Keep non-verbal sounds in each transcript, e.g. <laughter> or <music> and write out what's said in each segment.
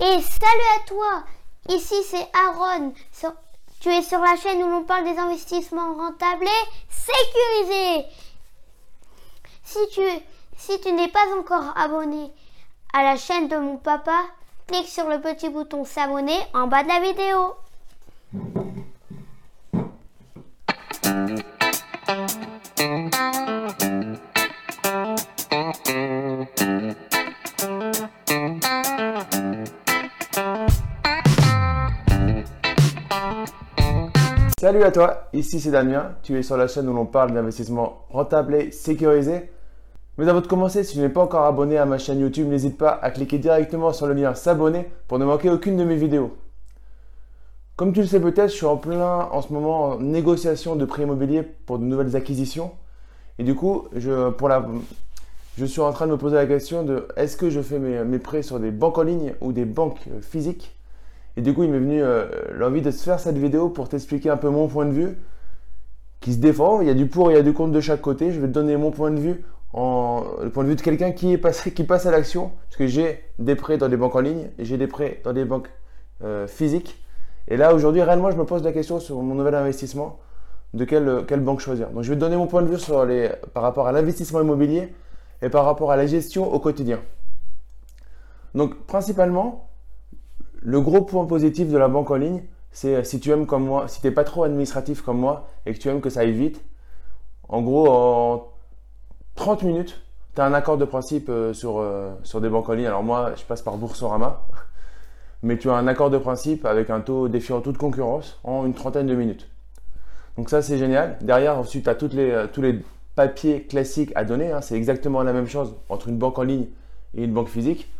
Et salut à toi Ici c'est Aaron. Tu es sur la chaîne où l'on parle des investissements rentables et sécurisés. Si tu, si tu n'es pas encore abonné à la chaîne de mon papa, clique sur le petit bouton s'abonner en bas de la vidéo. Salut à toi, ici c'est Damien, tu es sur la chaîne où l'on parle d'investissement rentable et sécurisé. Mais avant de commencer, si tu n'es pas encore abonné à ma chaîne YouTube, n'hésite pas à cliquer directement sur le lien s'abonner pour ne manquer aucune de mes vidéos. Comme tu le sais peut-être, je suis en plein en ce moment en négociation de prêts immobiliers pour de nouvelles acquisitions. Et du coup, je, suis en train de me poser la question de est-ce que je fais mes, mes prêts sur des banques en ligne ou des banques euh, physiques? Et du coup, il m'est venu euh, l'envie de se faire cette vidéo pour t'expliquer un peu mon point de vue qui se défend. Il y a du pour il y a du contre de chaque côté. Je vais te donner mon point de vue, le point de vue de quelqu'un qui, passe à l'action. Parce que j'ai des prêts dans des banques en ligne et j'ai des prêts dans des banques euh, physiques. Et là, aujourd'hui, réellement, je me pose la question sur mon nouvel investissement de quelle, quelle banque choisir? Donc, je vais te donner mon point de vue sur les, par rapport à l'investissement immobilier et par rapport à la gestion au quotidien. Donc, principalement, le gros point positif de la banque en ligne, c'est euh, si tu aimes comme moi, si tu n'es pas trop administratif comme moi et que tu aimes que ça aille vite, en gros, en 30 minutes, tu as un accord de principe euh, sur, euh, sur des banques en ligne. Alors moi, je passe par Boursorama, <laughs> mais tu as un accord de principe avec un taux défiant toute concurrence en une trentaine de minutes. Donc ça, c'est génial. Derrière, ensuite, tu as tous les papiers classiques à donner. Hein. C'est exactement la même chose entre une banque en ligne et une banque physique.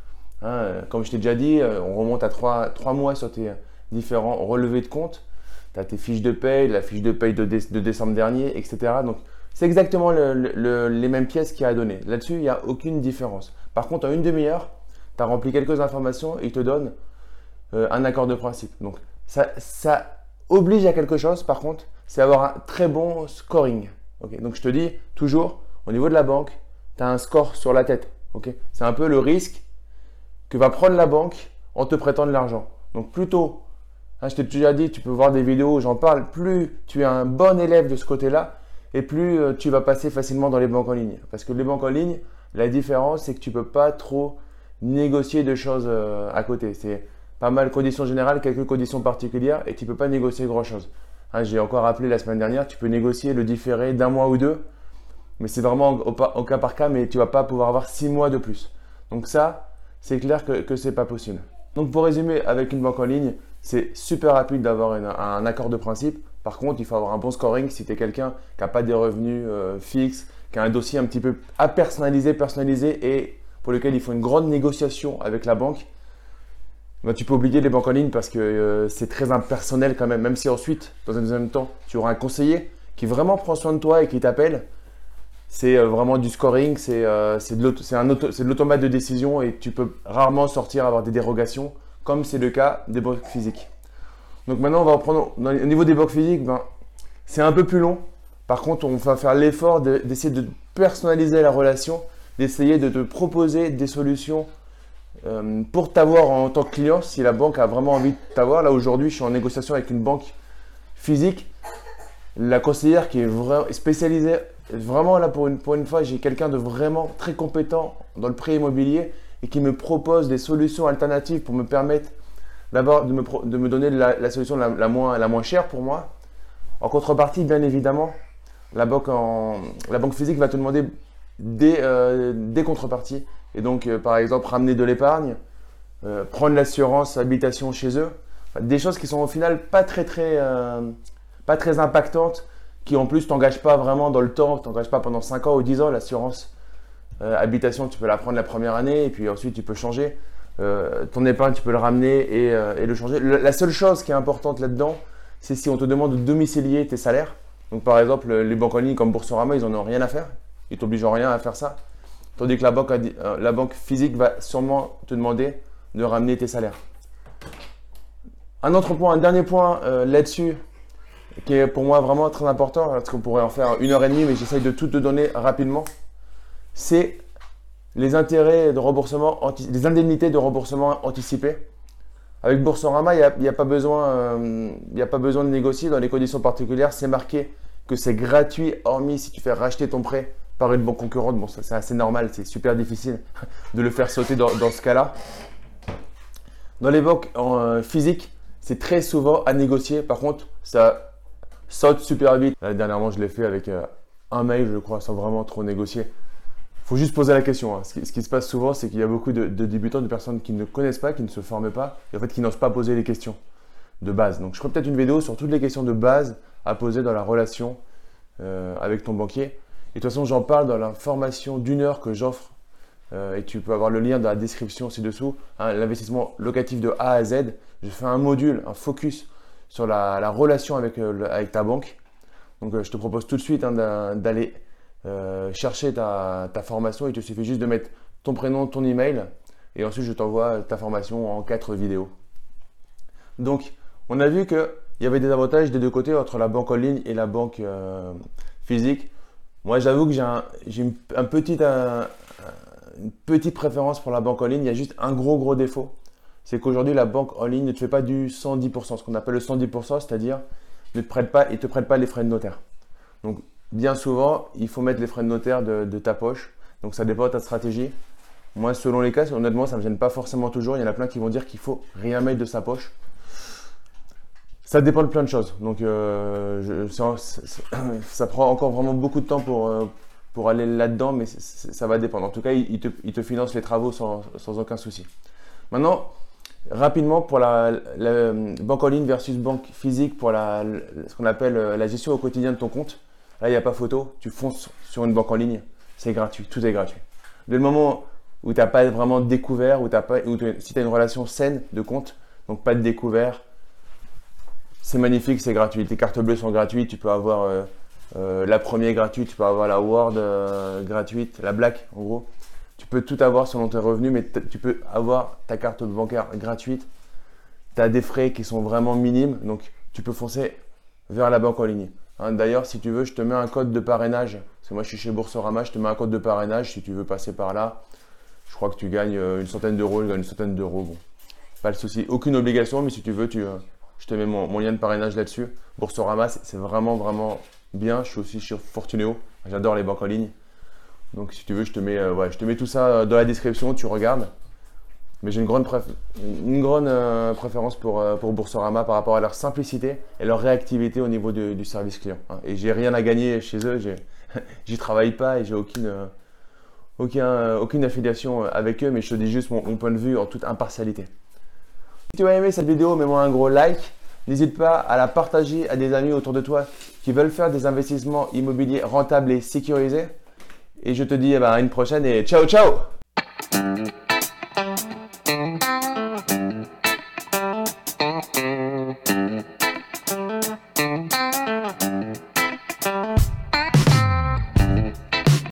Hein, comme je t'ai déjà dit, euh, on remonte à trois, mois sur tes différents relevés de compte. Tu as tes fiches de paye, la fiche de paye de, décembre dernier, etc. Donc, c'est exactement les mêmes pièces qu'il y a à donner. Là-dessus, il n'y a aucune différence. Par contre, en une demi-heure, tu as rempli quelques informations et il te donne euh, un accord de principe. Donc, ça, ça, oblige à quelque chose, par contre, c'est avoir un très bon scoring. Donc, je te dis toujours, au niveau de la banque, tu as un score sur la tête. c'est un peu le risque va prendre la banque en te prêtant de l'argent. Donc plutôt, hein, je t'ai déjà dit, tu peux voir des vidéos où j'en parle, plus tu es un bon élève de ce côté-là, et plus euh, tu vas passer facilement dans les banques en ligne. Parce que les banques en ligne, la différence, c'est que tu ne peux pas trop négocier de choses euh, à côté. C'est pas mal conditions générales, quelques conditions particulières, et tu ne peux pas négocier grand-chose. Hein, j'ai encore rappelé la semaine dernière, tu peux négocier le différé d'un mois ou deux, mais c'est vraiment au, au, cas par cas, mais tu vas pas pouvoir avoir six mois de plus. Donc ça, c'est clair que, que ce n'est pas possible. Donc pour résumer, avec une banque en ligne, c'est super rapide d'avoir un accord de principe. Par contre, il faut avoir un bon scoring si tu es quelqu'un qui n'a pas des revenus euh, fixes, qui a un dossier un petit peu à personnaliser, personnalisé et pour lequel il faut une grande négociation avec la banque. Ben, tu peux oublier les banques en ligne parce que euh, c'est très impersonnel quand même, même si ensuite, dans un deuxième temps, tu auras un conseiller qui vraiment prend soin de toi et qui t'appelle c'est euh, vraiment du scoring, c'est euh, de l'automate de décision et tu peux rarement sortir, avoir des dérogations, comme c'est le cas des banques physiques. Donc maintenant, on va reprendre au niveau des banques physiques, ben, c'est un peu plus long. Par contre, on va faire l'effort d'essayer de, personnaliser la relation, d'essayer de te proposer des solutions euh, pour t'avoir en tant que client si la banque a vraiment envie de t'avoir. Là, aujourd'hui, je suis en négociation avec une banque physique. La conseillère qui est spécialisée Vraiment, là, pour une, pour une fois, j'ai quelqu'un de vraiment très compétent dans le prêt immobilier et qui me propose des solutions alternatives pour me permettre d'abord de me, donner la, solution la, moins, chère pour moi. En contrepartie, bien évidemment, la banque, physique va te demander des, euh, contreparties. Et donc, euh, par exemple, ramener de l'épargne, euh, prendre l'assurance habitation chez eux. Des choses qui sont au final pas très, très, pas très impactantes qui en plus t'engage pas vraiment dans le temps, t'engage pas pendant 5 ans ou 10 ans. L'assurance euh, habitation, tu peux la prendre la première année et puis ensuite tu peux changer. Euh, ton épargne, tu peux le ramener et, euh, le changer. la seule chose qui est importante là-dedans, c'est si on te demande de domicilier tes salaires. Donc par exemple, les banques en ligne comme Boursorama, ils en ont rien à faire. Ils t'obligent rien à faire ça. Tandis que la banque, la banque physique va sûrement te demander de ramener tes salaires. Un autre point, un dernier point là-dessus, qui est pour moi vraiment très important, parce qu'on pourrait en faire une heure et demie, mais j'essaye de tout te donner rapidement, c'est les intérêts de remboursement, les indemnités de remboursement anticipé. Avec Boursorama, il n'y a, pas besoin, euh, a pas besoin de négocier. Dans les conditions particulières, c'est marqué que c'est gratuit, hormis si tu fais racheter ton prêt par une banque concurrente. Bon, c'est assez normal, c'est super difficile <laughs> de le faire sauter dans, ce cas-là. Dans les banques en euh, physique, c'est très souvent à négocier. Par contre, ça saute super vite. dernièrement, je l'ai fait avec euh, un mail, je crois, sans vraiment trop négocier faut juste poser la question. Hein. Ce, qui, se passe souvent, c'est qu'il y a beaucoup de, débutants, de personnes qui ne connaissent pas, qui ne se forment pas, et en fait qui n'osent pas poser les questions de base. Donc je ferai peut-être une vidéo sur toutes les questions de base à poser dans la relation euh, avec ton banquier. Et de toute façon, j'en parle dans la formation d'une heure que j'offre. Euh, et tu peux avoir le lien dans la description ci-dessous. Hein, l'investissement locatif de A à Z. Je fais un module, un focus sur la, relation avec, euh, avec ta banque. Donc je te propose tout de suite hein, d'aller euh, chercher ta, formation. Il te suffit juste de mettre ton prénom, ton email, et ensuite je t'envoie ta formation en quatre vidéos. Donc, on a vu qu'il y avait des avantages des deux côtés entre la banque en ligne et la banque euh, physique. Moi, j'avoue que j'ai une petite préférence pour la banque en ligne. Il y a juste un gros, gros défaut. C'est qu'aujourd'hui, la banque en ligne ne te fait pas du 110%, ce qu'on appelle le 110%, c'est-à-dire ne te prête pas, ne te prête pas les frais de notaire. Donc, bien souvent, il faut mettre les frais de notaire de, ta poche. Donc ça dépend de ta stratégie. Moi, selon les cas, honnêtement, ça ne me gêne pas forcément toujours. Il y en a plein qui vont dire qu'il faut rien mettre de sa poche. Ça dépend de plein de choses. Donc euh, ça, prend encore vraiment beaucoup de temps pour, euh, pour aller là-dedans, mais ça va dépendre. En tout cas, il, te, finance les travaux sans, aucun souci. Maintenant, rapidement, pour la, banque en ligne versus banque physique, pour la, ce qu'on appelle euh, la gestion au quotidien de ton compte. Là, il n'y a pas photo, tu fonces sur une banque en ligne, c'est gratuit, tout est gratuit. Dès le moment où tu n'as pas vraiment découvert, où, pas, si tu as une relation saine de compte, donc pas de découvert, c'est magnifique, c'est gratuit. Tes cartes bleues sont gratuites, tu peux avoir euh, euh, la première gratuite, tu peux avoir la Word gratuite, la Black en gros. Tu peux tout avoir selon tes revenus, mais tu peux avoir ta carte bancaire gratuite. Tu as des frais qui sont vraiment minimes, donc tu peux foncer vers la banque en ligne. Hein, d'ailleurs, si tu veux, je te mets un code de parrainage. Parce que moi, je suis chez Boursorama, je te mets un code de parrainage si tu veux passer par là. Je crois que tu gagnes euh, une centaine d'euros, je gagne une centaine d'euros. Pas le souci. Aucune obligation, mais si tu veux, euh, je te mets mon, lien de parrainage là-dessus. Boursorama, c'est vraiment, vraiment bien. Je suis aussi sur Fortuneo. J'adore les banques en ligne. Donc, si tu veux, je te mets, euh, je te mets tout ça dans la description. Tu regardes. Mais j'ai une grande, euh, préférence pour, euh, pour Boursorama par rapport à leur simplicité et leur réactivité au niveau du service client. Hein. Et j'ai rien à gagner chez eux, <laughs> j'y travaille pas et j'ai aucune, euh, aucun, aucune affiliation avec eux, mais je te dis juste mon, point de vue en toute impartialité. Si tu as aimé cette vidéo, mets-moi un gros like. N'hésite pas à la partager à des amis autour de toi qui veulent faire des investissements immobiliers rentables et sécurisés. Et je te dis eh ben, à une prochaine et ciao ciao